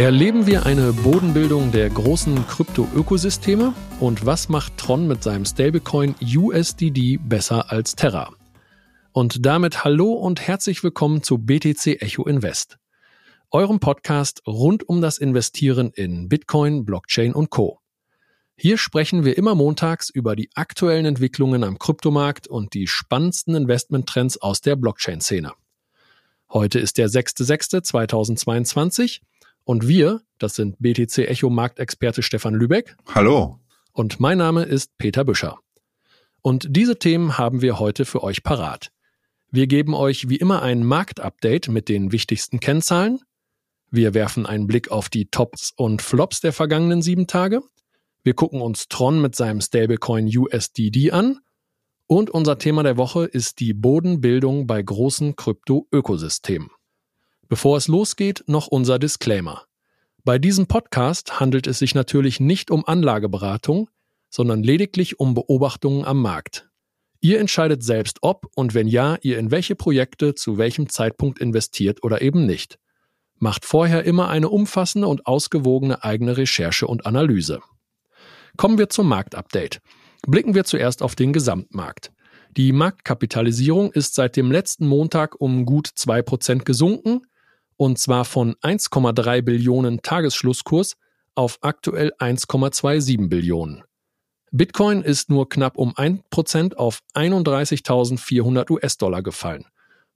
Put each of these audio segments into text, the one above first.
Erleben wir eine Bodenbildung der großen Krypto-Ökosysteme? Und was macht Tron mit seinem Stablecoin USDD besser als Terra? Und damit hallo und herzlich willkommen zu BTC Echo Invest, eurem Podcast rund um das Investieren in Bitcoin, Blockchain und Co. Hier sprechen wir immer montags über die aktuellen Entwicklungen am Kryptomarkt und die spannendsten Investmenttrends aus der Blockchain-Szene. Heute ist der 6.6.2022 und wir, das sind BTC Echo Marktexperte Stefan Lübeck. Hallo. Und mein Name ist Peter Büscher. Und diese Themen haben wir heute für euch parat. Wir geben euch wie immer ein Marktupdate mit den wichtigsten Kennzahlen. Wir werfen einen Blick auf die Tops und Flops der vergangenen sieben Tage. Wir gucken uns Tron mit seinem Stablecoin USDD an. Und unser Thema der Woche ist die Bodenbildung bei großen Krypto-Ökosystemen. Bevor es losgeht, noch unser Disclaimer. Bei diesem Podcast handelt es sich natürlich nicht um Anlageberatung, sondern lediglich um Beobachtungen am Markt. Ihr entscheidet selbst, ob und wenn ja, ihr in welche Projekte zu welchem Zeitpunkt investiert oder eben nicht. Macht vorher immer eine umfassende und ausgewogene eigene Recherche und Analyse. Kommen wir zum Marktupdate. Blicken wir zuerst auf den Gesamtmarkt. Die Marktkapitalisierung ist seit dem letzten Montag um gut zwei Prozent gesunken und zwar von 1,3 Billionen Tagesschlusskurs auf aktuell 1,27 Billionen. Bitcoin ist nur knapp um 1% auf 31.400 US-Dollar gefallen.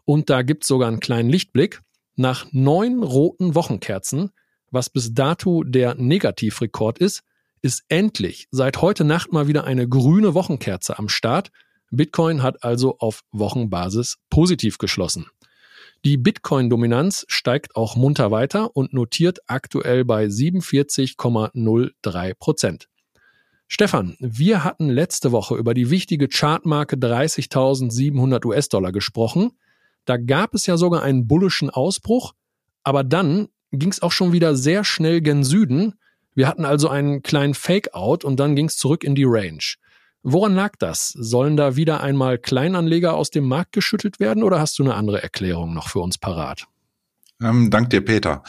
Und da gibt es sogar einen kleinen Lichtblick. Nach neun roten Wochenkerzen, was bis dato der Negativrekord ist, ist endlich seit heute Nacht mal wieder eine grüne Wochenkerze am Start. Bitcoin hat also auf Wochenbasis positiv geschlossen. Die Bitcoin-Dominanz steigt auch munter weiter und notiert aktuell bei 47,03 Prozent. Stefan, wir hatten letzte Woche über die wichtige Chartmarke 30.700 US-Dollar gesprochen. Da gab es ja sogar einen bullischen Ausbruch, aber dann ging es auch schon wieder sehr schnell gen Süden. Wir hatten also einen kleinen Fake-out und dann ging es zurück in die Range. Woran lag das? Sollen da wieder einmal Kleinanleger aus dem Markt geschüttelt werden oder hast du eine andere Erklärung noch für uns parat? Ähm, dank dir, Peter.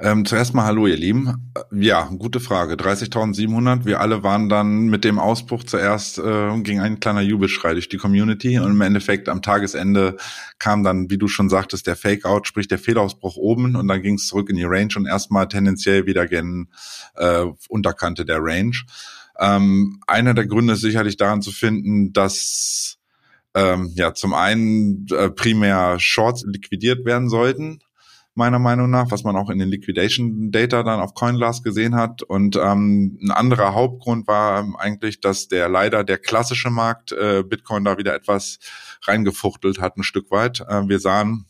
Ähm, zuerst mal Hallo, ihr Lieben. Äh, ja, gute Frage. 30.700. Wir alle waren dann mit dem Ausbruch zuerst, äh, ging ein kleiner Jubelschrei durch die Community und im Endeffekt am Tagesende kam dann, wie du schon sagtest, der Fake-Out, sprich der Fehlausbruch oben und dann ging es zurück in die Range und erstmal tendenziell wieder gen äh, Unterkante der Range. Ähm, einer der Gründe ist sicherlich daran zu finden, dass ähm, ja zum einen äh, primär Shorts liquidiert werden sollten, meiner Meinung nach, was man auch in den Liquidation Data dann auf CoinGlass gesehen hat. Und ähm, ein anderer Hauptgrund war eigentlich, dass der leider der klassische Markt äh, Bitcoin da wieder etwas reingefuchtelt hat, ein Stück weit. Äh, wir sahen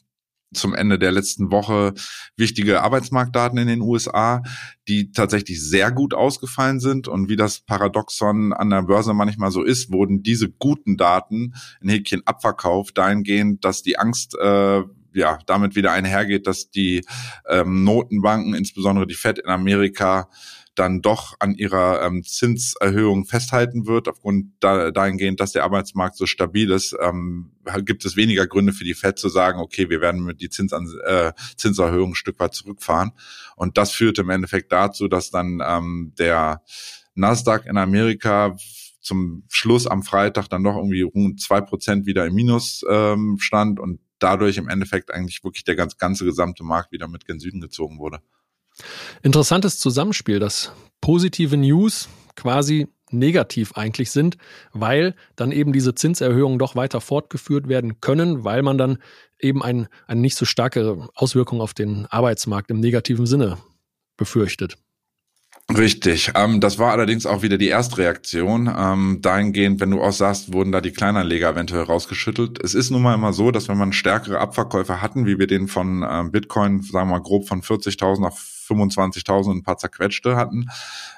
zum Ende der letzten Woche wichtige Arbeitsmarktdaten in den USA, die tatsächlich sehr gut ausgefallen sind. Und wie das Paradoxon an der Börse manchmal so ist, wurden diese guten Daten in Häkchen abverkauft, dahingehend, dass die Angst äh, ja damit wieder einhergeht, dass die ähm, Notenbanken, insbesondere die Fed in Amerika, dann doch an ihrer ähm, Zinserhöhung festhalten wird, aufgrund da, dahingehend, dass der Arbeitsmarkt so stabil ist, ähm, gibt es weniger Gründe für die Fed zu sagen, okay, wir werden mit die Zinsan äh, Zinserhöhung ein Stück weit zurückfahren. Und das führt im Endeffekt dazu, dass dann ähm, der Nasdaq in Amerika zum Schluss am Freitag dann doch irgendwie rund zwei Prozent wieder im Minus ähm, stand und dadurch im Endeffekt eigentlich wirklich der ganz, ganze gesamte Markt wieder mit gen Süden gezogen wurde. Interessantes Zusammenspiel, dass positive News quasi negativ eigentlich sind, weil dann eben diese Zinserhöhungen doch weiter fortgeführt werden können, weil man dann eben ein, eine nicht so starke Auswirkung auf den Arbeitsmarkt im negativen Sinne befürchtet. Richtig. Ähm, das war allerdings auch wieder die Erstreaktion. Ähm, dahingehend, wenn du auch sagst, wurden da die Kleinanleger eventuell rausgeschüttelt. Es ist nun mal immer so, dass wenn man stärkere Abverkäufe hatten, wie wir den von ähm, Bitcoin, sagen wir mal grob von 40.000 auf 25.000 ein paar zerquetschte hatten,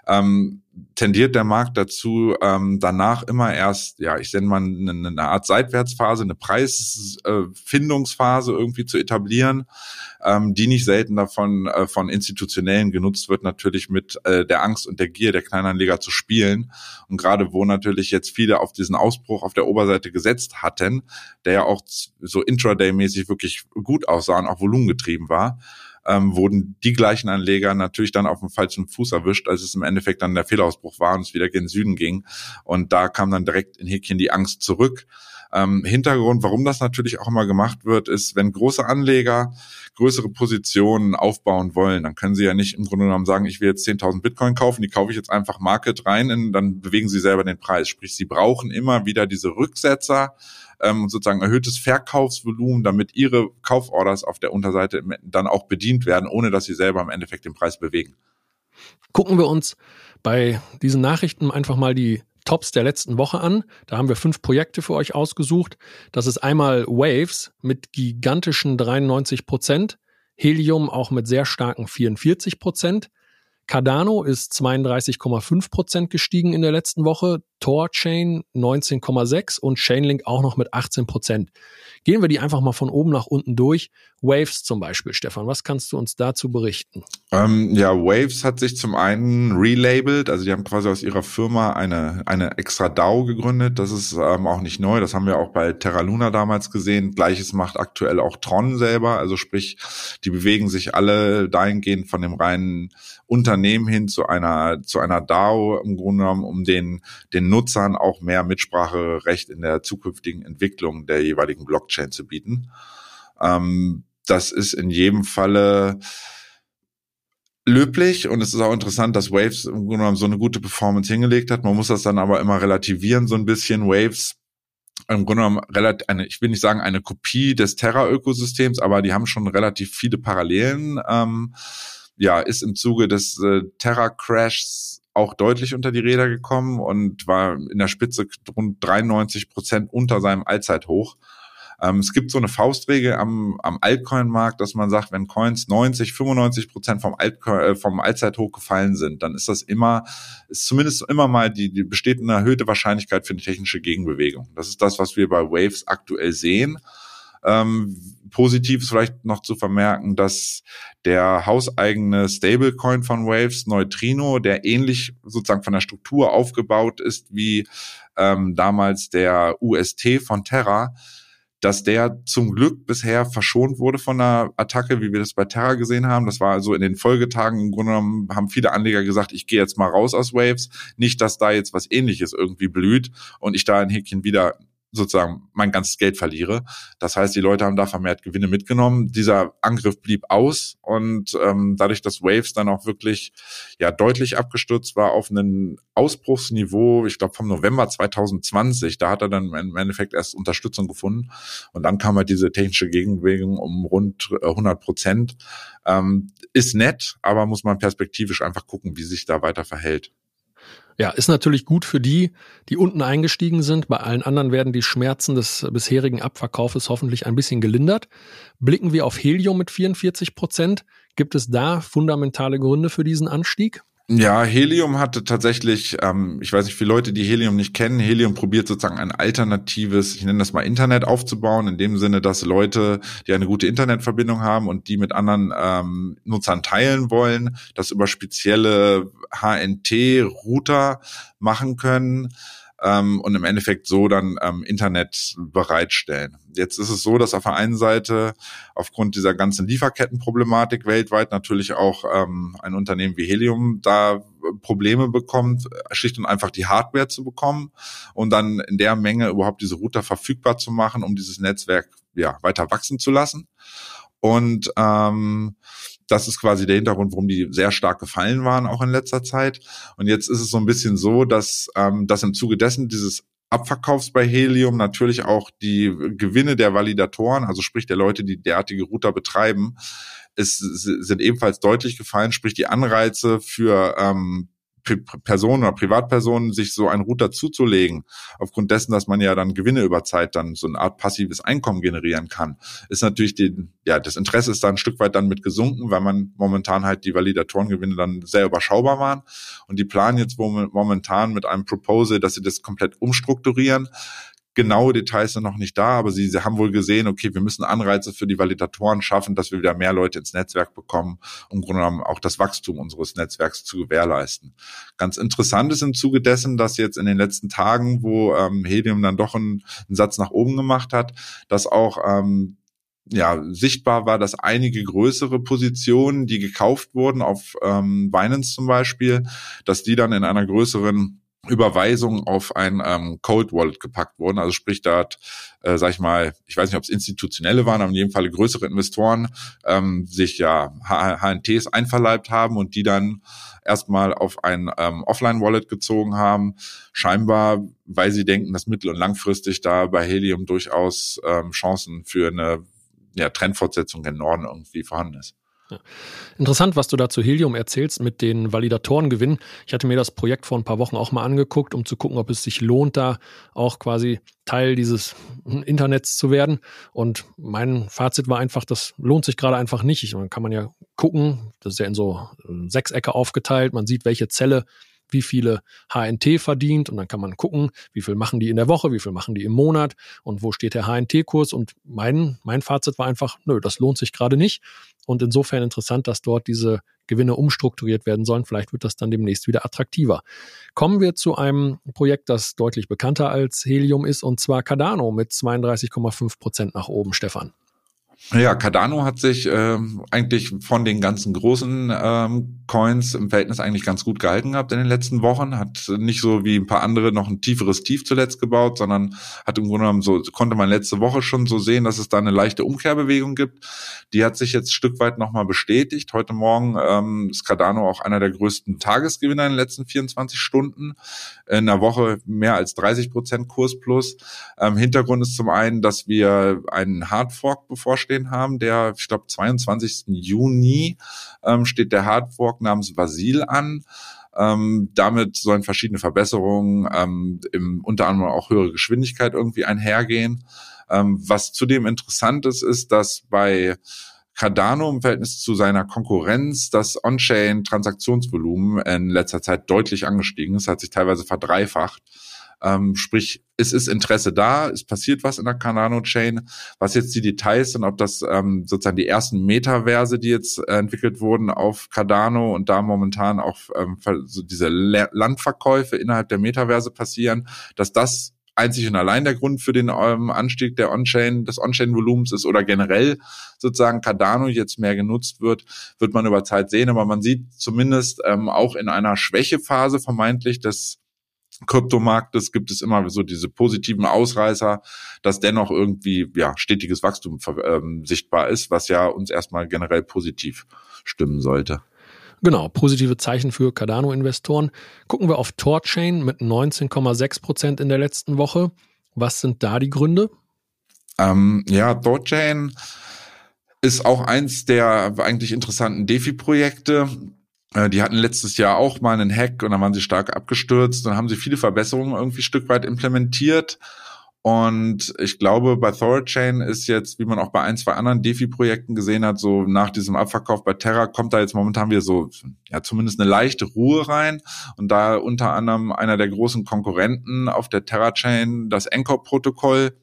ähm, tendiert der Markt dazu, ähm, danach immer erst, ja, ich nenne mal eine, eine Art Seitwärtsphase, eine Preisfindungsphase äh, irgendwie zu etablieren, ähm, die nicht selten davon äh, von Institutionellen genutzt wird, natürlich mit äh, der Angst und der Gier der Kleinanleger zu spielen. Und gerade wo natürlich jetzt viele auf diesen Ausbruch auf der Oberseite gesetzt hatten, der ja auch so intraday-mäßig wirklich gut aussah und auch volumengetrieben war, ähm, wurden die gleichen Anleger natürlich dann auf dem falschen Fuß erwischt, als es im Endeffekt dann der Fehlausbruch war und es wieder gen Süden ging. Und da kam dann direkt in Häkchen die Angst zurück. Ähm, Hintergrund, warum das natürlich auch immer gemacht wird, ist, wenn große Anleger größere Positionen aufbauen wollen, dann können sie ja nicht im Grunde genommen sagen, ich will jetzt 10.000 Bitcoin kaufen, die kaufe ich jetzt einfach Market rein, in, dann bewegen sie selber den Preis. Sprich, sie brauchen immer wieder diese Rücksetzer, ähm, sozusagen erhöhtes Verkaufsvolumen, damit ihre Kauforders auf der Unterseite dann auch bedient werden, ohne dass sie selber im Endeffekt den Preis bewegen. Gucken wir uns bei diesen Nachrichten einfach mal die Tops der letzten Woche an. Da haben wir fünf Projekte für euch ausgesucht. Das ist einmal Waves mit gigantischen 93 Prozent, Helium auch mit sehr starken 44 Prozent. Cardano ist 32,5 Prozent gestiegen in der letzten Woche, Torchain 19,6 und Chainlink auch noch mit 18 Prozent. Gehen wir die einfach mal von oben nach unten durch. Waves zum Beispiel, Stefan, was kannst du uns dazu berichten? Ähm, ja, Waves hat sich zum einen relabelt, also die haben quasi aus ihrer Firma eine, eine extra DAO gegründet. Das ist ähm, auch nicht neu, das haben wir auch bei Terra Luna damals gesehen. Gleiches macht aktuell auch Tron selber, also sprich, die bewegen sich alle dahingehend von dem reinen Unternehmen hin zu einer, zu einer DAO im Grunde genommen, um den, den Nutzern auch mehr Mitspracherecht in der zukünftigen Entwicklung der jeweiligen Blockchain zu bieten. Ähm, das ist in jedem Falle löblich und es ist auch interessant, dass Waves im Grunde genommen so eine gute Performance hingelegt hat. Man muss das dann aber immer relativieren, so ein bisschen. Waves im Grunde genommen relativ eine, ich will nicht sagen eine Kopie des Terra-Ökosystems, aber die haben schon relativ viele Parallelen. Ähm, ja, ist im Zuge des äh, Terra-Crashs auch deutlich unter die Räder gekommen und war in der Spitze rund 93 Prozent unter seinem Allzeithoch. Ähm, es gibt so eine Faustregel am, am Altcoin-Markt, dass man sagt, wenn Coins 90, 95 Prozent vom, Altcoin, äh, vom Allzeithoch gefallen sind, dann ist das immer, ist zumindest immer mal die, die besteht eine erhöhte Wahrscheinlichkeit für eine technische Gegenbewegung. Das ist das, was wir bei Waves aktuell sehen. Ähm, positiv ist vielleicht noch zu vermerken, dass der hauseigene Stablecoin von Waves, Neutrino, der ähnlich sozusagen von der Struktur aufgebaut ist wie ähm, damals der UST von Terra, dass der zum Glück bisher verschont wurde von einer Attacke, wie wir das bei Terra gesehen haben. Das war also in den Folgetagen im Grunde genommen, haben viele Anleger gesagt, ich gehe jetzt mal raus aus Waves. Nicht, dass da jetzt was ähnliches irgendwie blüht und ich da ein Häkchen wieder sozusagen mein ganzes Geld verliere. Das heißt, die Leute haben da vermehrt Gewinne mitgenommen. Dieser Angriff blieb aus und ähm, dadurch, dass Waves dann auch wirklich ja deutlich abgestürzt war auf einen Ausbruchsniveau, ich glaube vom November 2020, da hat er dann im Endeffekt erst Unterstützung gefunden und dann kam halt diese technische Gegenbewegung um rund 100 äh, Prozent. Ähm, ist nett, aber muss man perspektivisch einfach gucken, wie sich da weiter verhält. Ja, ist natürlich gut für die, die unten eingestiegen sind. Bei allen anderen werden die Schmerzen des bisherigen Abverkaufes hoffentlich ein bisschen gelindert. Blicken wir auf Helium mit 44 Prozent. Gibt es da fundamentale Gründe für diesen Anstieg? Ja, Helium hatte tatsächlich, ähm, ich weiß nicht, viele Leute, die Helium nicht kennen, Helium probiert sozusagen ein alternatives, ich nenne das mal Internet aufzubauen, in dem Sinne, dass Leute, die eine gute Internetverbindung haben und die mit anderen ähm, Nutzern teilen wollen, das über spezielle HNT-Router machen können ähm, und im Endeffekt so dann ähm, Internet bereitstellen. Jetzt ist es so, dass auf der einen Seite aufgrund dieser ganzen Lieferkettenproblematik weltweit natürlich auch ähm, ein Unternehmen wie Helium da Probleme bekommt, schlicht und einfach die Hardware zu bekommen und dann in der Menge überhaupt diese Router verfügbar zu machen, um dieses Netzwerk ja weiter wachsen zu lassen. Und ähm, das ist quasi der Hintergrund, warum die sehr stark gefallen waren, auch in letzter Zeit. Und jetzt ist es so ein bisschen so, dass, ähm, dass im Zuge dessen dieses Abverkaufs bei Helium natürlich auch die Gewinne der Validatoren, also sprich der Leute, die derartige Router betreiben, ist, sind ebenfalls deutlich gefallen, sprich die Anreize für ähm, Personen oder Privatpersonen sich so einen Router zuzulegen, aufgrund dessen, dass man ja dann Gewinne über Zeit dann so eine Art passives Einkommen generieren kann, ist natürlich die, ja, das Interesse ist da ein Stück weit dann mit gesunken, weil man momentan halt die Validatoren-Gewinne dann sehr überschaubar waren. Und die planen jetzt momentan mit einem Proposal, dass sie das komplett umstrukturieren, Genaue Details sind noch nicht da, aber sie, sie haben wohl gesehen, okay, wir müssen Anreize für die Validatoren schaffen, dass wir wieder mehr Leute ins Netzwerk bekommen, um im Grunde genommen auch das Wachstum unseres Netzwerks zu gewährleisten. Ganz interessant ist im Zuge dessen, dass jetzt in den letzten Tagen, wo ähm, Helium dann doch einen, einen Satz nach oben gemacht hat, dass auch ähm, ja, sichtbar war, dass einige größere Positionen, die gekauft wurden auf ähm, Binance zum Beispiel, dass die dann in einer größeren Überweisung auf ein ähm, Cold Wallet gepackt wurden. Also sprich, da hat, äh, sag ich mal, ich weiß nicht, ob es institutionelle waren, aber in jedem Fall größere Investoren ähm, sich ja HNTs einverleibt haben und die dann erstmal auf ein ähm, Offline-Wallet gezogen haben. Scheinbar, weil sie denken, dass mittel- und langfristig da bei Helium durchaus ähm, Chancen für eine ja, Trendfortsetzung gen Norden irgendwie vorhanden ist. Interessant, was du da zu Helium erzählst mit den Validatorengewinnen. Ich hatte mir das Projekt vor ein paar Wochen auch mal angeguckt, um zu gucken, ob es sich lohnt, da auch quasi Teil dieses Internets zu werden. Und mein Fazit war einfach, das lohnt sich gerade einfach nicht. Man kann man ja gucken, das ist ja in so Sechsecke aufgeteilt. Man sieht, welche Zelle wie viele HNT verdient und dann kann man gucken, wie viel machen die in der Woche, wie viel machen die im Monat und wo steht der HNT-Kurs und mein, mein Fazit war einfach, nö, das lohnt sich gerade nicht und insofern interessant, dass dort diese Gewinne umstrukturiert werden sollen. Vielleicht wird das dann demnächst wieder attraktiver. Kommen wir zu einem Projekt, das deutlich bekannter als Helium ist, und zwar Cardano mit 32,5 Prozent nach oben, Stefan. Ja, Cardano hat sich ähm, eigentlich von den ganzen großen ähm, Coins im Verhältnis eigentlich ganz gut gehalten gehabt in den letzten Wochen. Hat nicht so wie ein paar andere noch ein tieferes Tief zuletzt gebaut, sondern hat im Grunde genommen so, konnte man letzte Woche schon so sehen, dass es da eine leichte Umkehrbewegung gibt. Die hat sich jetzt ein Stück weit nochmal bestätigt. Heute Morgen ähm, ist Cardano auch einer der größten Tagesgewinner in den letzten 24 Stunden. In der Woche mehr als 30 Prozent Kurs plus. Ähm, Hintergrund ist zum einen, dass wir einen Hardfork bevorstehen stehen haben. Der, ich glaube, 22. Juni ähm, steht der Hardfork namens Vasil an. Ähm, damit sollen verschiedene Verbesserungen, ähm, im, unter anderem auch höhere Geschwindigkeit irgendwie einhergehen. Ähm, was zudem interessant ist, ist, dass bei Cardano im Verhältnis zu seiner Konkurrenz das On-Chain-Transaktionsvolumen in letzter Zeit deutlich angestiegen ist, hat sich teilweise verdreifacht. Ähm, sprich, es ist Interesse da, es passiert was in der Cardano-Chain. Was jetzt die Details sind, ob das ähm, sozusagen die ersten Metaverse, die jetzt äh, entwickelt wurden auf Cardano und da momentan auch ähm, so diese Le Landverkäufe innerhalb der Metaverse passieren, dass das einzig und allein der Grund für den ähm, Anstieg der On-Chain, des On-Chain-Volumens ist oder generell sozusagen Cardano jetzt mehr genutzt wird, wird man über Zeit sehen. Aber man sieht zumindest ähm, auch in einer Schwächephase vermeintlich des Kryptomarktes gibt es immer so diese positiven Ausreißer, dass dennoch irgendwie ja stetiges Wachstum ähm, sichtbar ist, was ja uns erstmal generell positiv stimmen sollte. Genau, positive Zeichen für Cardano-Investoren. Gucken wir auf Torchain mit 19,6 Prozent in der letzten Woche. Was sind da die Gründe? Ähm, ja, Torchain ist auch eins der eigentlich interessanten DeFi-Projekte. Äh, die hatten letztes Jahr auch mal einen Hack und dann waren sie stark abgestürzt. Dann haben sie viele Verbesserungen irgendwie Stück weit implementiert. Und ich glaube, bei Thorchain ist jetzt, wie man auch bei ein, zwei anderen DeFi-Projekten gesehen hat, so nach diesem Abverkauf bei Terra kommt da jetzt momentan wieder so, ja, zumindest eine leichte Ruhe rein. Und da unter anderem einer der großen Konkurrenten auf der Terra-Chain, das Anchor-Protokoll,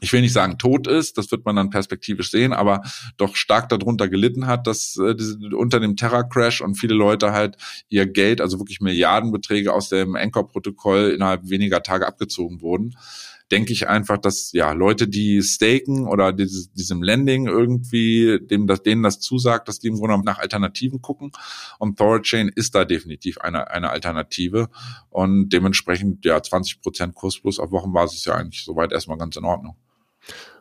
ich will nicht sagen tot ist, das wird man dann perspektivisch sehen, aber doch stark darunter gelitten hat, dass äh, unter dem Terra-Crash und viele Leute halt ihr Geld, also wirklich Milliardenbeträge aus dem Anchor-Protokoll innerhalb weniger Tage abgezogen wurden denke ich einfach, dass ja Leute, die staken oder dieses, diesem Landing irgendwie, dem das, denen das zusagt, dass die im Grunde nach Alternativen gucken. Und Thorchain ist da definitiv eine, eine Alternative. Und dementsprechend, ja, 20 Prozent Kursplus auf Wochenbasis ja eigentlich soweit erstmal ganz in Ordnung.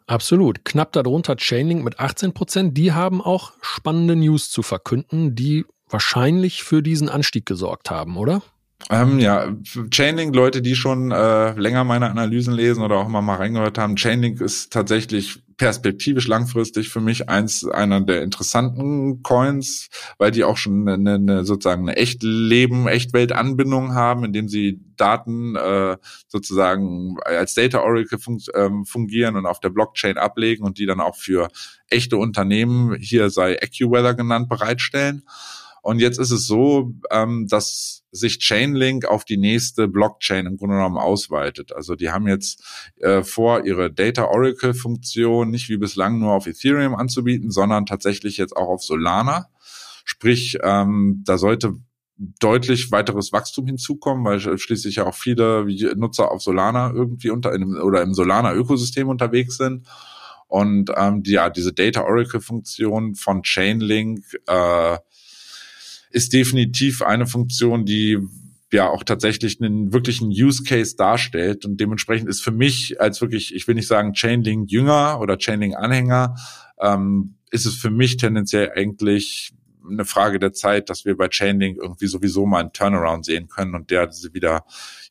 Absolut. Knapp darunter Chainlink mit 18 Prozent. Die haben auch spannende News zu verkünden, die wahrscheinlich für diesen Anstieg gesorgt haben, oder? Ähm, ja, Chainlink, Leute, die schon äh, länger meine Analysen lesen oder auch mal mal reingehört haben, Chainlink ist tatsächlich perspektivisch langfristig für mich eins einer der interessanten Coins, weil die auch schon eine, eine sozusagen eine Echtleben, Echtwelt-Anbindung haben, indem sie Daten äh, sozusagen als Data Oracle fun ähm, fungieren und auf der Blockchain ablegen und die dann auch für echte Unternehmen, hier sei AccuWeather genannt, bereitstellen. Und jetzt ist es so, ähm, dass sich Chainlink auf die nächste Blockchain im Grunde genommen ausweitet. Also die haben jetzt äh, vor, ihre Data Oracle Funktion nicht wie bislang nur auf Ethereum anzubieten, sondern tatsächlich jetzt auch auf Solana. Sprich, ähm, da sollte deutlich weiteres Wachstum hinzukommen, weil schließlich ja auch viele Nutzer auf Solana irgendwie unter einem oder im Solana Ökosystem unterwegs sind. Und ähm, die, ja, diese Data Oracle Funktion von Chainlink äh, ist definitiv eine Funktion, die ja auch tatsächlich einen wirklichen Use Case darstellt. Und dementsprechend ist für mich als wirklich, ich will nicht sagen Chainlink Jünger oder Chainlink Anhänger, ähm, ist es für mich tendenziell eigentlich eine Frage der Zeit, dass wir bei Chainlink irgendwie sowieso mal einen Turnaround sehen können und der sie wieder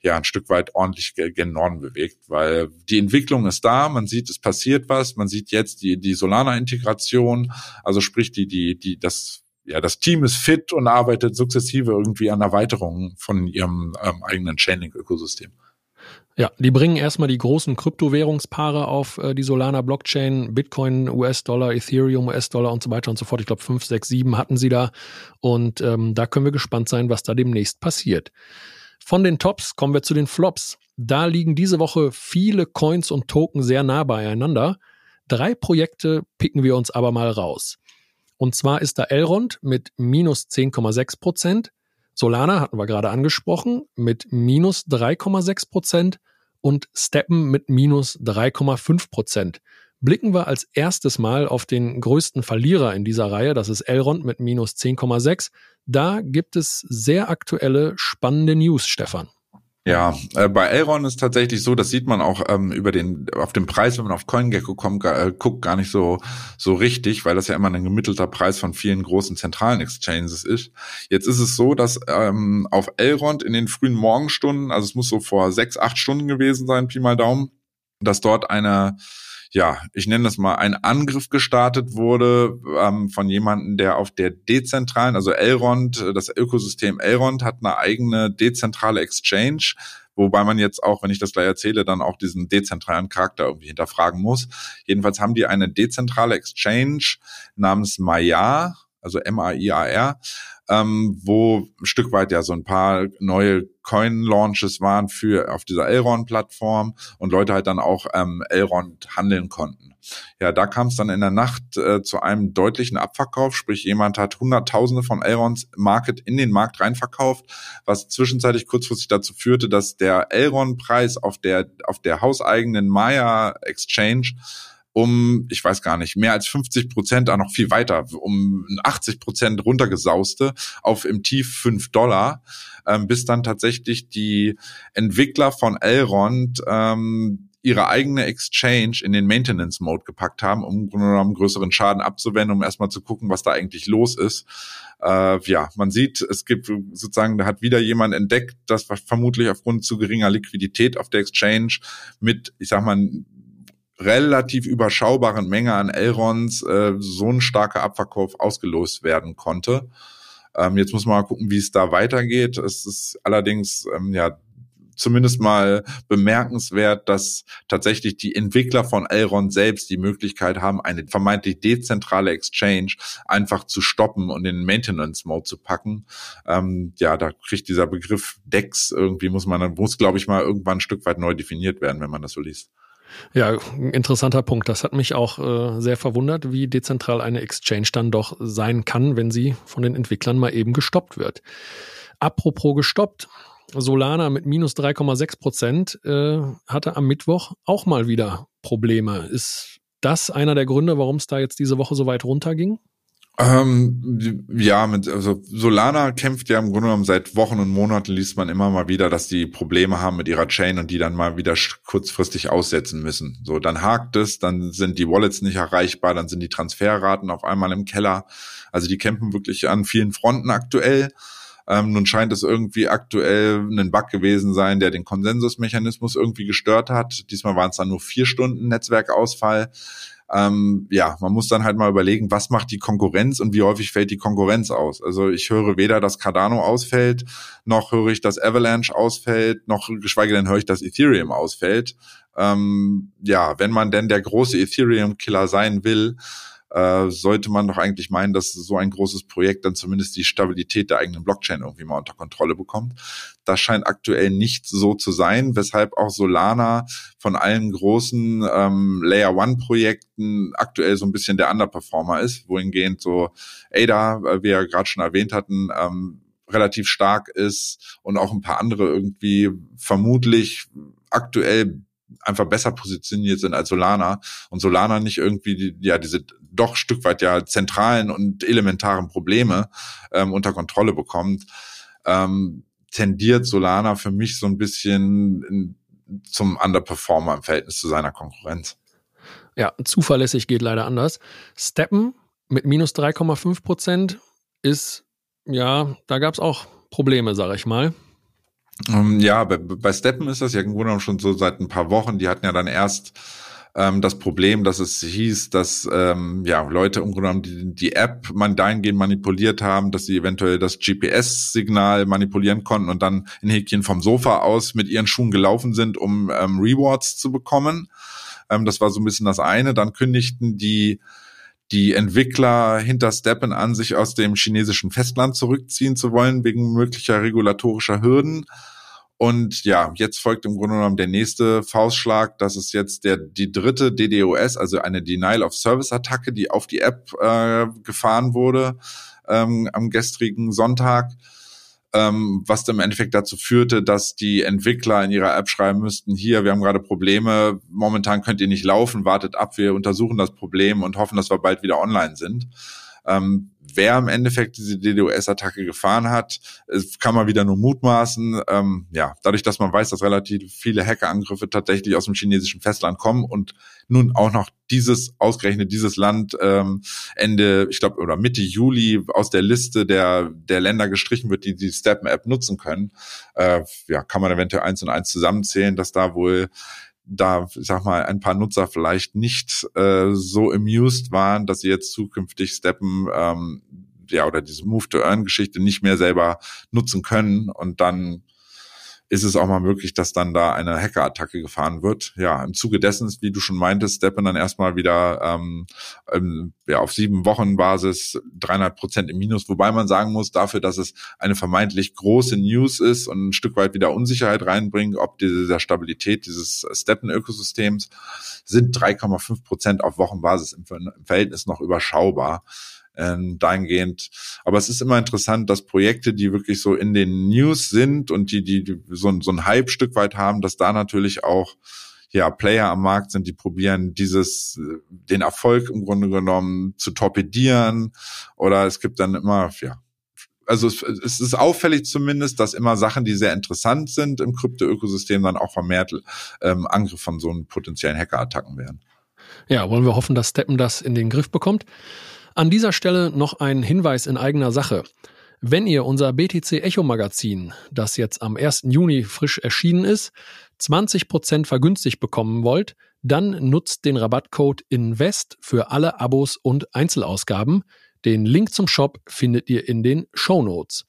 ja ein Stück weit ordentlich gen Norden bewegt, weil die Entwicklung ist da, man sieht, es passiert was, man sieht jetzt die die Solana Integration, also sprich die die die das ja, das Team ist fit und arbeitet sukzessive irgendwie an Erweiterungen von ihrem ähm, eigenen Chainlink-Ökosystem. Ja, die bringen erstmal die großen Kryptowährungspaare auf äh, die Solana Blockchain, Bitcoin, US-Dollar, Ethereum, US-Dollar und so weiter und so fort. Ich glaube, fünf, sechs, sieben hatten sie da. Und ähm, da können wir gespannt sein, was da demnächst passiert. Von den Tops kommen wir zu den Flops. Da liegen diese Woche viele Coins und Token sehr nah beieinander. Drei Projekte picken wir uns aber mal raus. Und zwar ist da Elrond mit minus 10,6 Prozent, Solana hatten wir gerade angesprochen mit minus 3,6 Prozent und Steppen mit minus 3,5 Prozent. Blicken wir als erstes mal auf den größten Verlierer in dieser Reihe, das ist Elrond mit minus 10,6. Da gibt es sehr aktuelle, spannende News, Stefan. Ja, äh, bei Elron ist tatsächlich so, das sieht man auch ähm, über den auf dem Preis, wenn man auf CoinGecko kommt, äh, guckt, gar nicht so so richtig, weil das ja immer ein gemittelter Preis von vielen großen zentralen Exchanges ist. Jetzt ist es so, dass ähm, auf Elrond in den frühen Morgenstunden, also es muss so vor sechs, acht Stunden gewesen sein, Pi mal Daumen, dass dort eine ja, ich nenne das mal, ein Angriff gestartet wurde ähm, von jemandem, der auf der dezentralen, also Elrond, das Ökosystem Elrond hat eine eigene dezentrale Exchange, wobei man jetzt auch, wenn ich das gleich erzähle, dann auch diesen dezentralen Charakter irgendwie hinterfragen muss. Jedenfalls haben die eine dezentrale Exchange namens Maya, also M-A-I-A-R, ähm, wo ein Stück weit ja so ein paar neue Coin-Launches waren für auf dieser Elrond-Plattform und Leute halt dann auch ähm, Elrond handeln konnten. Ja, da kam es dann in der Nacht äh, zu einem deutlichen Abverkauf, sprich jemand hat Hunderttausende von Elrons Market in den Markt reinverkauft, was zwischenzeitlich kurzfristig dazu führte, dass der Elron-Preis auf der auf der hauseigenen Maya Exchange um, ich weiß gar nicht, mehr als 50 Prozent, auch noch viel weiter, um 80 Prozent runtergesauste auf im Tief 5 Dollar, ähm, bis dann tatsächlich die Entwickler von Elrond ähm, ihre eigene Exchange in den Maintenance Mode gepackt haben, um im größeren Schaden abzuwenden, um erstmal zu gucken, was da eigentlich los ist. Äh, ja, man sieht, es gibt sozusagen, da hat wieder jemand entdeckt, dass vermutlich aufgrund zu geringer Liquidität auf der Exchange mit, ich sag mal, relativ überschaubaren Menge an Elrons äh, so ein starker Abverkauf ausgelost werden konnte. Ähm, jetzt muss man mal gucken, wie es da weitergeht. Es ist allerdings ähm, ja zumindest mal bemerkenswert, dass tatsächlich die Entwickler von Elrond selbst die Möglichkeit haben, eine vermeintlich dezentrale Exchange einfach zu stoppen und in Maintenance Mode zu packen. Ähm, ja, da kriegt dieser Begriff DEX irgendwie muss man, muss glaube ich mal irgendwann ein Stück weit neu definiert werden, wenn man das so liest. Ja, interessanter Punkt. Das hat mich auch äh, sehr verwundert, wie dezentral eine Exchange dann doch sein kann, wenn sie von den Entwicklern mal eben gestoppt wird. Apropos gestoppt. Solana mit minus 3,6 Prozent äh, hatte am Mittwoch auch mal wieder Probleme. Ist das einer der Gründe, warum es da jetzt diese Woche so weit runterging? Ähm, ja, mit, also Solana kämpft ja im Grunde genommen seit Wochen und Monaten liest man immer mal wieder, dass die Probleme haben mit ihrer Chain und die dann mal wieder kurzfristig aussetzen müssen. So, dann hakt es, dann sind die Wallets nicht erreichbar, dann sind die Transferraten auf einmal im Keller. Also die kämpfen wirklich an vielen Fronten aktuell. Ähm, nun scheint es irgendwie aktuell ein Bug gewesen sein, der den Konsensusmechanismus irgendwie gestört hat. Diesmal waren es dann nur vier Stunden Netzwerkausfall ähm, ja, man muss dann halt mal überlegen, was macht die Konkurrenz und wie häufig fällt die Konkurrenz aus. Also ich höre weder, dass Cardano ausfällt, noch höre ich, dass Avalanche ausfällt, noch geschweige denn höre ich, dass Ethereum ausfällt. Ähm, ja, wenn man denn der große Ethereum-Killer sein will, äh, sollte man doch eigentlich meinen, dass so ein großes Projekt dann zumindest die Stabilität der eigenen Blockchain irgendwie mal unter Kontrolle bekommt. Das scheint aktuell nicht so zu sein, weshalb auch Solana von allen großen ähm, Layer One Projekten aktuell so ein bisschen der Underperformer ist, wohingehend so ADA, wie wir ja gerade schon erwähnt hatten, ähm, relativ stark ist und auch ein paar andere irgendwie vermutlich aktuell einfach besser positioniert sind als Solana und Solana nicht irgendwie die, ja diese doch Stück weit ja zentralen und elementaren Probleme ähm, unter Kontrolle bekommt, ähm, tendiert Solana für mich so ein bisschen zum Underperformer im Verhältnis zu seiner Konkurrenz. Ja, zuverlässig geht leider anders. Steppen mit minus 3,5 Prozent ist, ja, da gab es auch Probleme, sage ich mal. Ähm, ja, bei, bei Steppen ist das ja im Grunde genommen schon so seit ein paar Wochen. Die hatten ja dann erst ähm, das Problem, dass es hieß, dass ähm, ja Leute im die, die App man dahingehend manipuliert haben, dass sie eventuell das GPS-Signal manipulieren konnten und dann in Häkchen vom Sofa aus mit ihren Schuhen gelaufen sind, um ähm, Rewards zu bekommen. Ähm, das war so ein bisschen das eine. Dann kündigten die die Entwickler hinter Steppen an, sich aus dem chinesischen Festland zurückziehen zu wollen, wegen möglicher regulatorischer Hürden. Und ja, jetzt folgt im Grunde genommen der nächste Faustschlag. Das ist jetzt der, die dritte DDoS, also eine Denial of Service Attacke, die auf die App äh, gefahren wurde ähm, am gestrigen Sonntag ähm, was im Endeffekt dazu führte, dass die Entwickler in ihrer App schreiben müssten, hier, wir haben gerade Probleme, momentan könnt ihr nicht laufen, wartet ab, wir untersuchen das Problem und hoffen, dass wir bald wieder online sind. Ähm, wer im Endeffekt diese DDoS-Attacke gefahren hat, kann man wieder nur mutmaßen. Ähm, ja, dadurch, dass man weiß, dass relativ viele Hackerangriffe tatsächlich aus dem chinesischen Festland kommen und nun auch noch dieses, ausgerechnet dieses Land ähm, Ende, ich glaube, oder Mitte Juli aus der Liste der, der Länder gestrichen wird, die die Steppen-App nutzen können, äh, ja, kann man eventuell eins und eins zusammenzählen, dass da wohl da, ich sag mal, ein paar Nutzer vielleicht nicht äh, so amused waren, dass sie jetzt zukünftig Steppen ähm, ja oder diese Move-to-Earn-Geschichte nicht mehr selber nutzen können und dann ist es auch mal möglich, dass dann da eine Hackerattacke gefahren wird. Ja, im Zuge dessen, wie du schon meintest, steppen dann erstmal wieder ähm, ähm, ja, auf sieben Wochen Basis 300 Prozent im Minus, wobei man sagen muss, dafür, dass es eine vermeintlich große News ist und ein Stück weit wieder Unsicherheit reinbringt, ob dieser Stabilität dieses Steppen-Ökosystems, sind 3,5 Prozent auf Wochenbasis im Verhältnis noch überschaubar ähm, dahingehend. Aber es ist immer interessant, dass Projekte, die wirklich so in den News sind und die, die, die so, so ein Hype-Stück weit haben, dass da natürlich auch ja, Player am Markt sind, die probieren, dieses, den Erfolg im Grunde genommen zu torpedieren. Oder es gibt dann immer, ja, also es, es ist auffällig zumindest, dass immer Sachen, die sehr interessant sind im Krypto-Ökosystem, dann auch vermehrt ähm, Angriff von so einem potenziellen Hackerattacken werden. Ja, wollen wir hoffen, dass Steppen das in den Griff bekommt. An dieser Stelle noch ein Hinweis in eigener Sache. Wenn ihr unser BTC Echo Magazin, das jetzt am 1. Juni frisch erschienen ist, 20% vergünstigt bekommen wollt, dann nutzt den Rabattcode INVEST für alle Abos und Einzelausgaben. Den Link zum Shop findet ihr in den Show Notes.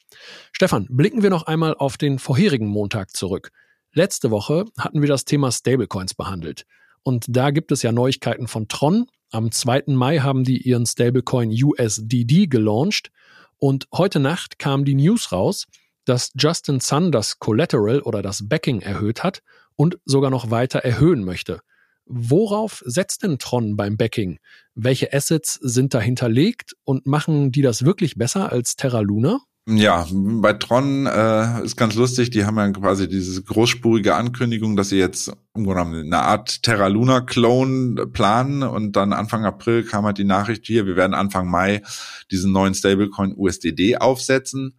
Stefan, blicken wir noch einmal auf den vorherigen Montag zurück. Letzte Woche hatten wir das Thema Stablecoins behandelt. Und da gibt es ja Neuigkeiten von Tron, am 2. Mai haben die ihren Stablecoin USDD gelauncht und heute Nacht kam die News raus, dass Justin Sun das Collateral oder das Backing erhöht hat und sogar noch weiter erhöhen möchte. Worauf setzt denn Tron beim Backing? Welche Assets sind da hinterlegt und machen die das wirklich besser als Terra Luna? Ja, bei Tron äh, ist ganz lustig, die haben ja quasi diese großspurige Ankündigung, dass sie jetzt im Grunde genommen eine Art Terra Luna Clone planen und dann Anfang April kam halt die Nachricht hier, wir werden Anfang Mai diesen neuen Stablecoin USDD aufsetzen.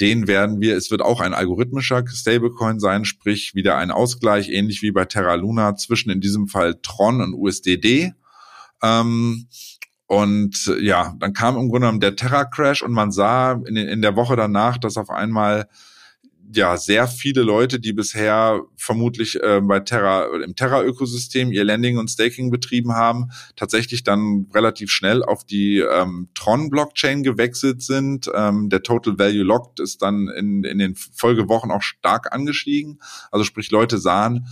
Den werden wir, es wird auch ein algorithmischer Stablecoin sein, sprich wieder ein Ausgleich, ähnlich wie bei Terra Luna zwischen in diesem Fall Tron und USDD. Ähm, und äh, ja, dann kam im Grunde genommen der Terra-Crash und man sah in, in der Woche danach, dass auf einmal ja sehr viele Leute, die bisher vermutlich äh, bei Terra im Terra-Ökosystem ihr Landing und Staking betrieben haben, tatsächlich dann relativ schnell auf die ähm, Tron-Blockchain gewechselt sind. Ähm, der Total Value Locked ist dann in, in den Folgewochen auch stark angestiegen. Also sprich, Leute sahen,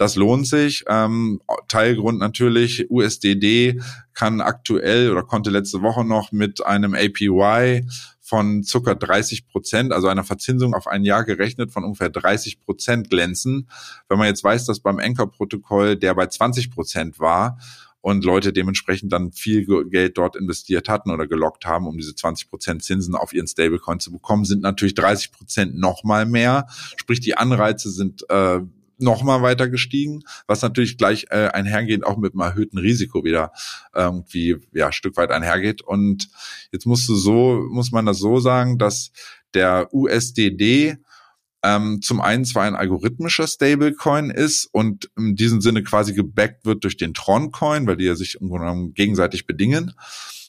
das lohnt sich. Ähm, Teilgrund natürlich, USDD kann aktuell oder konnte letzte Woche noch mit einem APY von circa 30 Prozent, also einer Verzinsung auf ein Jahr gerechnet von ungefähr 30 Prozent glänzen. Wenn man jetzt weiß, dass beim Anchor-Protokoll der bei 20 Prozent war und Leute dementsprechend dann viel Geld dort investiert hatten oder gelockt haben, um diese 20 Prozent Zinsen auf ihren Stablecoin zu bekommen, sind natürlich 30 Prozent nochmal mehr. Sprich, die Anreize sind äh, nochmal weiter gestiegen, was natürlich gleich äh, einhergeht auch mit einem erhöhten Risiko wieder irgendwie ja ein Stück weit einhergeht. Und jetzt musst du so, muss man das so sagen, dass der USDD ähm, zum einen zwar ein algorithmischer Stablecoin ist und in diesem Sinne quasi gebackt wird durch den Tron-Coin, weil die ja sich im Grunde genommen gegenseitig bedingen.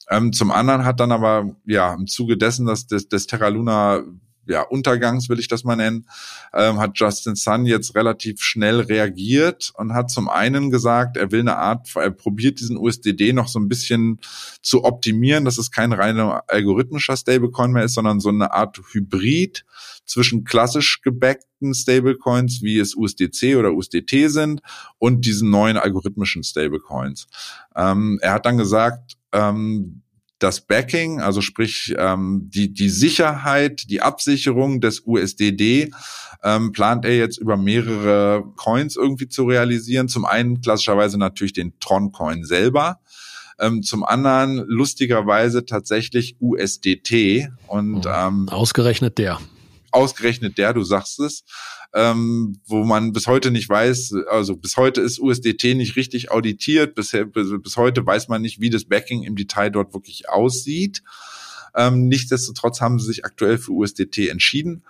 Ähm, zum anderen hat dann aber ja im Zuge dessen, dass des, des Terra Luna ja, Untergangs, will ich das mal nennen, ähm, hat Justin Sun jetzt relativ schnell reagiert und hat zum einen gesagt, er will eine Art, er probiert diesen USDD noch so ein bisschen zu optimieren, dass es kein reiner algorithmischer Stablecoin mehr ist, sondern so eine Art Hybrid zwischen klassisch gebackten Stablecoins, wie es USDC oder USDT sind, und diesen neuen algorithmischen Stablecoins. Ähm, er hat dann gesagt, ähm, das Backing, also sprich ähm, die, die Sicherheit, die Absicherung des USDD, ähm, plant er jetzt über mehrere Coins irgendwie zu realisieren. Zum einen klassischerweise natürlich den Tron-Coin selber. Ähm, zum anderen lustigerweise tatsächlich USDT und mhm. ähm, ausgerechnet der. Ausgerechnet der, du sagst es ähm, wo man bis heute nicht weiß, also bis heute ist USDT nicht richtig auditiert, bis, bis heute weiß man nicht, wie das Backing im Detail dort wirklich aussieht. Ähm, nichtsdestotrotz haben sie sich aktuell für USDT entschieden.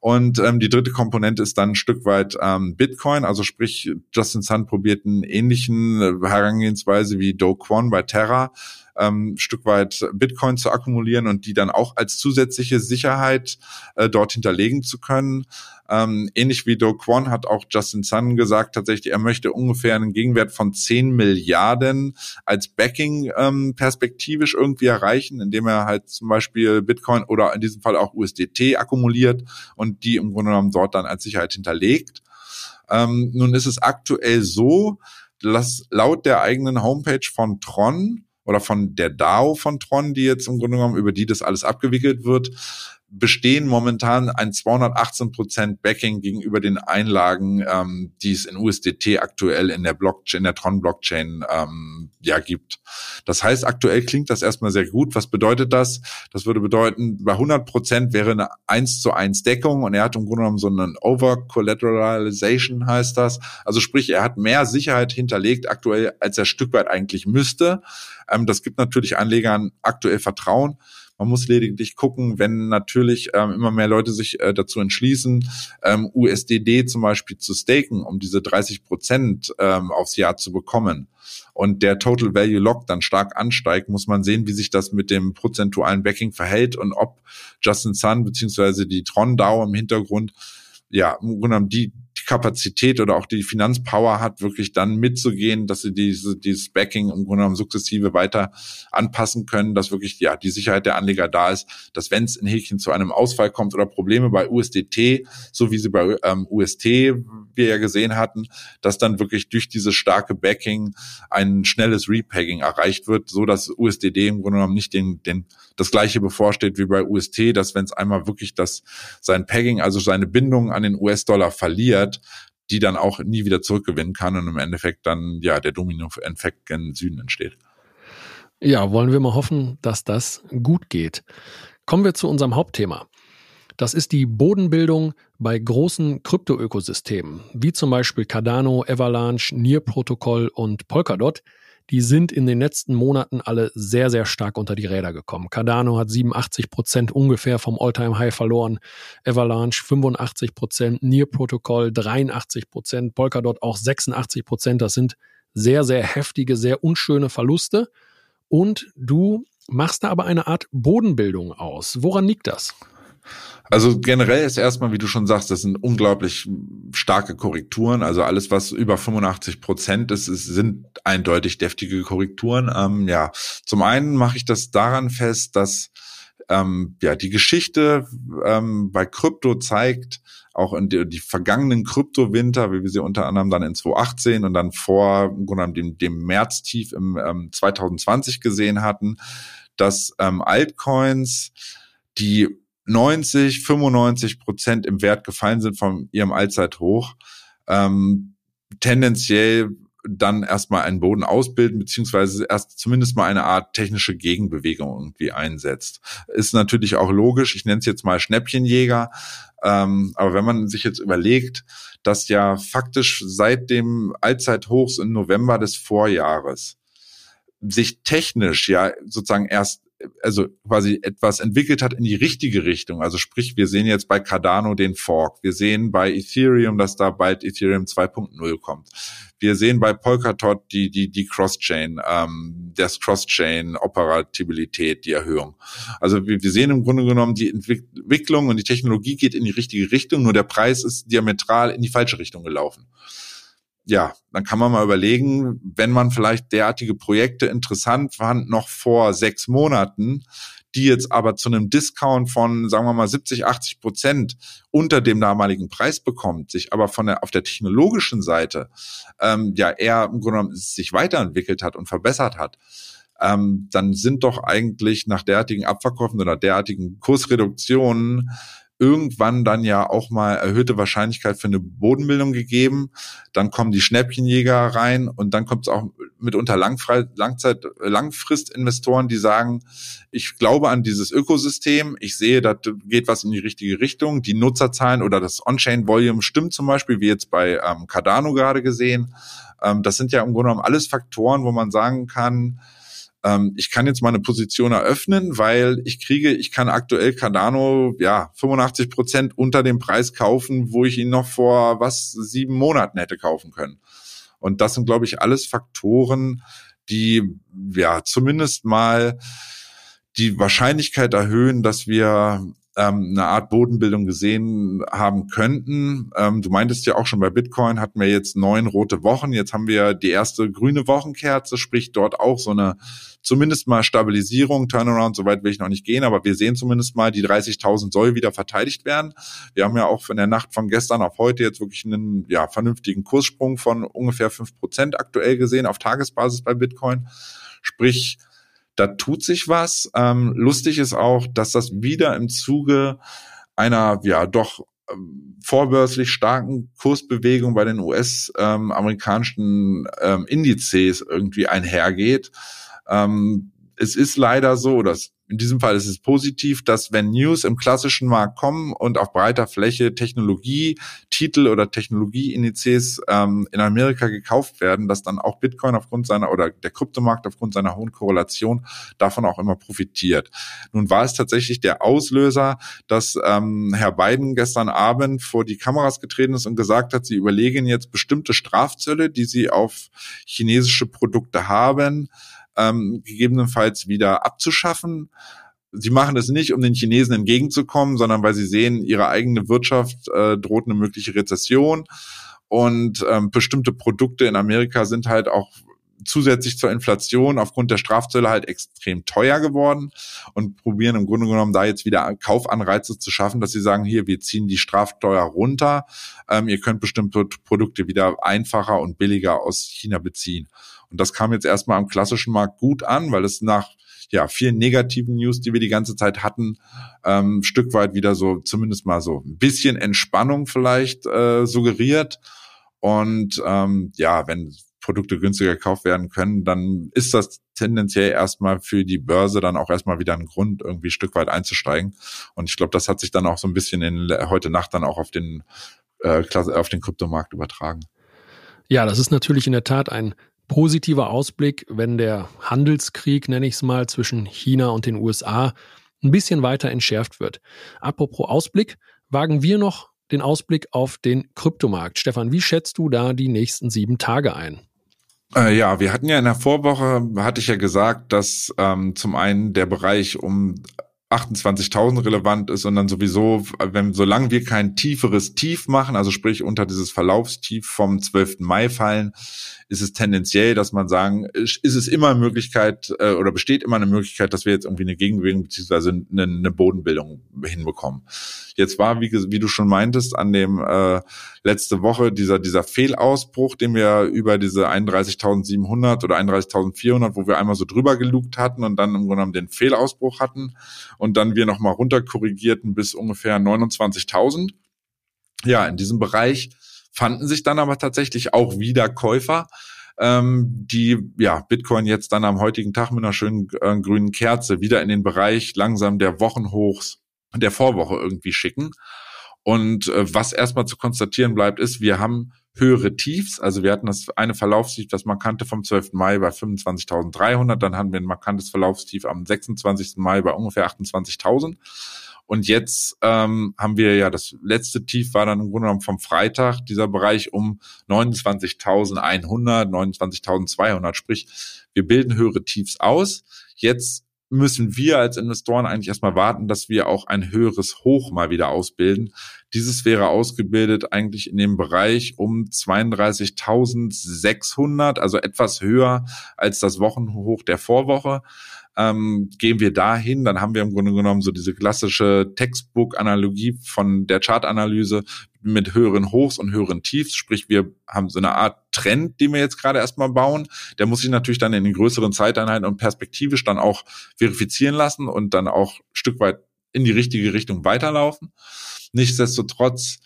Und ähm, die dritte Komponente ist dann ein Stück weit ähm, Bitcoin, also sprich Justin Sun probiert einen ähnlichen äh, Herangehensweise wie Do Kwon bei Terra, ähm, Stück weit Bitcoin zu akkumulieren und die dann auch als zusätzliche Sicherheit äh, dort hinterlegen zu können. Ähm, ähnlich wie Do Kwon hat auch Justin Sun gesagt, tatsächlich, er möchte ungefähr einen Gegenwert von 10 Milliarden als Backing ähm, perspektivisch irgendwie erreichen, indem er halt zum Beispiel Bitcoin oder in diesem Fall auch USDT akkumuliert und die im Grunde genommen dort dann als Sicherheit hinterlegt. Ähm, nun ist es aktuell so, dass laut der eigenen Homepage von Tron oder von der DAO von Tron, die jetzt im Grunde genommen über die das alles abgewickelt wird, bestehen momentan ein 218 Prozent Backing gegenüber den Einlagen, ähm, die es in USDT aktuell in der Blockchain, in der Tron-Blockchain ähm, ja gibt. Das heißt, aktuell klingt das erstmal sehr gut. Was bedeutet das? Das würde bedeuten, bei 100 Prozent wäre eine 1 zu 1 Deckung und er hat im Grunde genommen so einen Over-Collateralization heißt das. Also sprich, er hat mehr Sicherheit hinterlegt aktuell, als er Stück weit eigentlich müsste. Ähm, das gibt natürlich Anlegern aktuell Vertrauen. Man muss lediglich gucken, wenn natürlich ähm, immer mehr Leute sich äh, dazu entschließen, ähm, USDD zum Beispiel zu staken, um diese 30 Prozent ähm, aufs Jahr zu bekommen und der Total Value Lock dann stark ansteigt, muss man sehen, wie sich das mit dem prozentualen Backing verhält und ob Justin Sun beziehungsweise die Tron DAO im Hintergrund ja, im Grunde genommen die, die Kapazität oder auch die Finanzpower hat, wirklich dann mitzugehen, dass sie diese, dieses Backing im Grunde genommen sukzessive weiter anpassen können, dass wirklich ja die Sicherheit der Anleger da ist, dass wenn es in Häkchen zu einem Ausfall kommt oder Probleme bei USDT, so wie sie bei ähm, UST wir ja gesehen hatten, dass dann wirklich durch dieses starke Backing ein schnelles Repagging erreicht wird, so dass USDD im Grunde genommen nicht den, den das gleiche bevorsteht wie bei UST, dass wenn es einmal wirklich das sein Pegging, also seine Bindung an den US-Dollar verliert, die dann auch nie wieder zurückgewinnen kann und im Endeffekt dann ja der Domino-Effekt gen Süden entsteht. Ja, wollen wir mal hoffen, dass das gut geht. Kommen wir zu unserem Hauptthema. Das ist die Bodenbildung bei großen Kryptoökosystemen, wie zum Beispiel Cardano, Avalanche, Near-Protokoll und Polkadot, die sind in den letzten Monaten alle sehr, sehr stark unter die Räder gekommen. Cardano hat 87 Prozent ungefähr vom All-Time-High verloren, Avalanche 85 Prozent, Near Protocol 83 Prozent, Polkadot auch 86 Prozent. Das sind sehr, sehr heftige, sehr unschöne Verluste. Und du machst da aber eine Art Bodenbildung aus. Woran liegt das? Also generell ist erstmal, wie du schon sagst, das sind unglaublich starke Korrekturen. Also alles, was über 85 Prozent ist, ist, sind eindeutig deftige Korrekturen. Ähm, ja, zum einen mache ich das daran fest, dass ähm, ja die Geschichte ähm, bei Krypto zeigt, auch in die, die vergangenen Kryptowinter, wie wir sie unter anderem dann in 2018 und dann vor dem, dem Märztief im ähm, 2020 gesehen hatten, dass ähm, Altcoins, die 90, 95 Prozent im Wert gefallen sind von ihrem Allzeithoch, ähm, tendenziell dann erstmal einen Boden ausbilden, beziehungsweise erst zumindest mal eine Art technische Gegenbewegung irgendwie einsetzt. Ist natürlich auch logisch, ich nenne es jetzt mal Schnäppchenjäger, ähm, aber wenn man sich jetzt überlegt, dass ja faktisch seit dem Allzeithochs im November des Vorjahres sich technisch ja sozusagen erst also quasi etwas entwickelt hat in die richtige Richtung. Also sprich, wir sehen jetzt bei Cardano den Fork. Wir sehen bei Ethereum, dass da bald Ethereum 2.0 kommt. Wir sehen bei Polkadot die, die, die Cross-Chain, ähm, das Cross-Chain-Operabilität, die Erhöhung. Also wir, wir sehen im Grunde genommen, die Entwicklung und die Technologie geht in die richtige Richtung, nur der Preis ist diametral in die falsche Richtung gelaufen ja, dann kann man mal überlegen, wenn man vielleicht derartige Projekte interessant fand, noch vor sechs Monaten, die jetzt aber zu einem Discount von, sagen wir mal, 70, 80 Prozent unter dem damaligen Preis bekommt, sich aber von der, auf der technologischen Seite ähm, ja eher im Grunde genommen sich weiterentwickelt hat und verbessert hat, ähm, dann sind doch eigentlich nach derartigen Abverkäufen oder derartigen Kursreduktionen irgendwann dann ja auch mal erhöhte Wahrscheinlichkeit für eine Bodenbildung gegeben. Dann kommen die Schnäppchenjäger rein und dann kommt es auch mitunter Langfrei Langzeit, Langfristinvestoren, die sagen, ich glaube an dieses Ökosystem, ich sehe, da geht was in die richtige Richtung. Die Nutzerzahlen oder das On-Chain-Volume stimmt zum Beispiel, wie jetzt bei ähm, Cardano gerade gesehen. Ähm, das sind ja im Grunde genommen alles Faktoren, wo man sagen kann, ähm, ich kann jetzt meine Position eröffnen, weil ich kriege, ich kann aktuell Cardano ja 85 Prozent unter dem Preis kaufen, wo ich ihn noch vor was sieben Monaten hätte kaufen können. Und das sind, glaube ich, alles Faktoren, die ja zumindest mal die Wahrscheinlichkeit erhöhen, dass wir ähm, eine Art Bodenbildung gesehen haben könnten. Ähm, du meintest ja auch schon bei Bitcoin hatten wir jetzt neun rote Wochen. Jetzt haben wir die erste grüne Wochenkerze, sprich dort auch so eine zumindest mal Stabilisierung, Turnaround, soweit will ich noch nicht gehen, aber wir sehen zumindest mal, die 30.000 soll wieder verteidigt werden. Wir haben ja auch von der Nacht von gestern auf heute jetzt wirklich einen ja, vernünftigen Kurssprung von ungefähr fünf Prozent aktuell gesehen auf Tagesbasis bei Bitcoin. Sprich, da tut sich was. Ähm, lustig ist auch, dass das wieder im Zuge einer ja doch ähm, vorbörslich starken Kursbewegung bei den US-amerikanischen ähm, ähm, Indizes irgendwie einhergeht. Ähm, es ist leider so, dass in diesem Fall ist es positiv, dass wenn News im klassischen Markt kommen und auf breiter Fläche Technologietitel oder Technologieindizes ähm, in Amerika gekauft werden, dass dann auch Bitcoin aufgrund seiner oder der Kryptomarkt aufgrund seiner hohen Korrelation davon auch immer profitiert. Nun war es tatsächlich der Auslöser, dass ähm, Herr Biden gestern Abend vor die Kameras getreten ist und gesagt hat, sie überlegen jetzt bestimmte Strafzölle, die sie auf chinesische Produkte haben, ähm, gegebenenfalls wieder abzuschaffen. Sie machen das nicht, um den Chinesen entgegenzukommen, sondern weil sie sehen, ihre eigene Wirtschaft äh, droht eine mögliche Rezession und ähm, bestimmte Produkte in Amerika sind halt auch zusätzlich zur Inflation aufgrund der Strafzölle halt extrem teuer geworden und probieren im Grunde genommen da jetzt wieder Kaufanreize zu schaffen, dass sie sagen, hier, wir ziehen die Strafsteuer runter, ähm, ihr könnt bestimmte Produkte wieder einfacher und billiger aus China beziehen. Und das kam jetzt erstmal am klassischen Markt gut an, weil es nach ja, vielen negativen News, die wir die ganze Zeit hatten, ähm, Stück weit wieder so zumindest mal so ein bisschen Entspannung vielleicht äh, suggeriert. Und ähm, ja, wenn Produkte günstiger gekauft werden können, dann ist das tendenziell erstmal für die Börse dann auch erstmal wieder ein Grund, irgendwie Stück weit einzusteigen. Und ich glaube, das hat sich dann auch so ein bisschen in heute Nacht dann auch auf den äh, auf den Kryptomarkt übertragen. Ja, das ist natürlich in der Tat ein positiver Ausblick, wenn der Handelskrieg, nenne ich es mal, zwischen China und den USA ein bisschen weiter entschärft wird. Apropos Ausblick, wagen wir noch den Ausblick auf den Kryptomarkt. Stefan, wie schätzt du da die nächsten sieben Tage ein? Äh, ja, wir hatten ja in der Vorwoche, hatte ich ja gesagt, dass ähm, zum einen der Bereich um 28.000 relevant ist, sondern sowieso, wenn solange wir kein tieferes Tief machen, also sprich unter dieses Verlaufstief vom 12. Mai fallen, ist es tendenziell, dass man sagen, ist es immer eine Möglichkeit äh, oder besteht immer eine Möglichkeit, dass wir jetzt irgendwie eine Gegenbewegung beziehungsweise eine, eine Bodenbildung hinbekommen. Jetzt war, wie, wie du schon meintest, an dem äh, letzte Woche dieser dieser Fehlausbruch, den wir über diese 31.700 oder 31.400, wo wir einmal so drüber gelugt hatten und dann im Grunde genommen den Fehlausbruch hatten und dann wir nochmal runterkorrigierten bis ungefähr 29.000. Ja, in diesem Bereich fanden sich dann aber tatsächlich auch wieder Käufer, ähm, die ja Bitcoin jetzt dann am heutigen Tag mit einer schönen äh, grünen Kerze wieder in den Bereich langsam der Wochenhochs der Vorwoche irgendwie schicken. Und äh, was erstmal zu konstatieren bleibt, ist, wir haben höhere Tiefs. Also wir hatten das eine Verlaufstief, das markante vom 12. Mai bei 25.300. Dann hatten wir ein markantes Verlaufstief am 26. Mai bei ungefähr 28.000. Und jetzt ähm, haben wir ja das letzte Tief war dann im Grunde genommen vom Freitag dieser Bereich um 29.100, 29.200. Sprich, wir bilden höhere Tiefs aus. Jetzt müssen wir als Investoren eigentlich erstmal warten, dass wir auch ein höheres Hoch mal wieder ausbilden. Dieses wäre ausgebildet eigentlich in dem Bereich um 32.600, also etwas höher als das Wochenhoch der Vorwoche ähm, gehen wir dahin, dann haben wir im Grunde genommen so diese klassische Textbook-Analogie von der Chartanalyse mit höheren Hochs und höheren Tiefs. Sprich, wir haben so eine Art Trend, den wir jetzt gerade erstmal bauen. Der muss sich natürlich dann in den größeren Zeiteinheiten und perspektivisch dann auch verifizieren lassen und dann auch Stück weit in die richtige Richtung weiterlaufen. Nichtsdestotrotz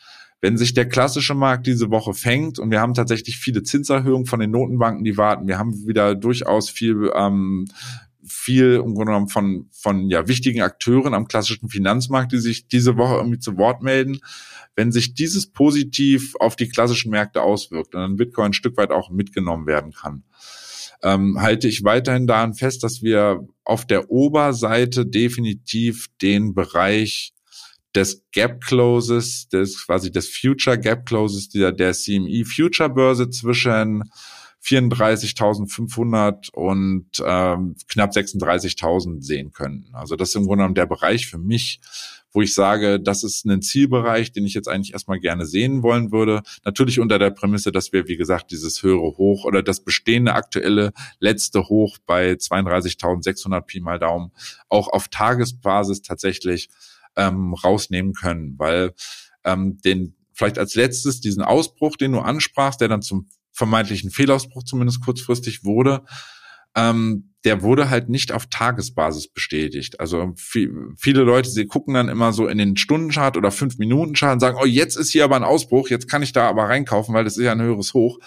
wenn sich der klassische Markt diese Woche fängt und wir haben tatsächlich viele Zinserhöhungen von den Notenbanken, die warten, wir haben wieder durchaus viel ähm, viel im Grunde genommen von, von ja, wichtigen Akteuren am klassischen Finanzmarkt, die sich diese Woche irgendwie zu Wort melden. Wenn sich dieses positiv auf die klassischen Märkte auswirkt und dann Bitcoin ein Stück weit auch mitgenommen werden kann, ähm, halte ich weiterhin daran fest, dass wir auf der Oberseite definitiv den Bereich des Gap Closes, des quasi des Future Gap Closes dieser der CME Future Börse zwischen 34.500 und ähm, knapp 36.000 sehen können. Also das ist im Grunde genommen der Bereich für mich, wo ich sage, das ist ein Zielbereich, den ich jetzt eigentlich erstmal gerne sehen wollen würde. Natürlich unter der Prämisse, dass wir, wie gesagt, dieses höhere Hoch oder das bestehende aktuelle letzte Hoch bei 32.600 Pi mal Daumen auch auf Tagesbasis tatsächlich ähm, rausnehmen können, weil ähm, den vielleicht als letztes diesen Ausbruch, den du ansprachst, der dann zum vermeintlichen Fehlausbruch zumindest kurzfristig wurde, ähm, der wurde halt nicht auf Tagesbasis bestätigt. Also viel, viele Leute, sie gucken dann immer so in den Stundenchart oder fünf Minuten Chart und sagen, oh, jetzt ist hier aber ein Ausbruch, jetzt kann ich da aber reinkaufen, weil das ist ja ein höheres Hoch.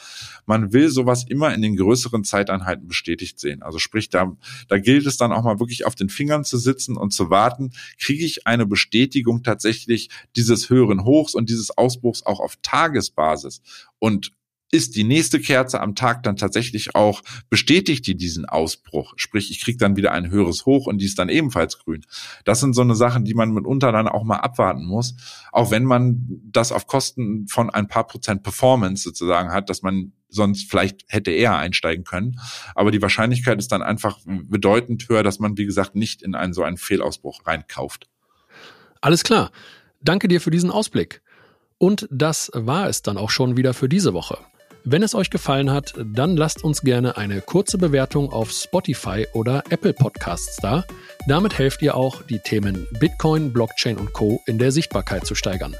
Man will sowas immer in den größeren Zeiteinheiten bestätigt sehen. Also sprich, da, da gilt es dann auch mal wirklich auf den Fingern zu sitzen und zu warten, kriege ich eine Bestätigung tatsächlich dieses höheren Hochs und dieses Ausbruchs auch auf Tagesbasis. Und ist die nächste Kerze am Tag dann tatsächlich auch, bestätigt die diesen Ausbruch. Sprich, ich kriege dann wieder ein höheres Hoch und die ist dann ebenfalls grün. Das sind so eine Sachen, die man mitunter dann auch mal abwarten muss. Auch wenn man das auf Kosten von ein paar Prozent Performance sozusagen hat, dass man sonst vielleicht hätte eher einsteigen können. Aber die Wahrscheinlichkeit ist dann einfach bedeutend höher, dass man, wie gesagt, nicht in einen so einen Fehlausbruch reinkauft. Alles klar. Danke dir für diesen Ausblick. Und das war es dann auch schon wieder für diese Woche. Wenn es euch gefallen hat, dann lasst uns gerne eine kurze Bewertung auf Spotify oder Apple Podcasts da. Damit helft ihr auch, die Themen Bitcoin, Blockchain und Co. in der Sichtbarkeit zu steigern.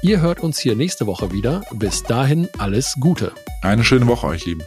Ihr hört uns hier nächste Woche wieder. Bis dahin alles Gute. Eine schöne Woche euch, Lieben.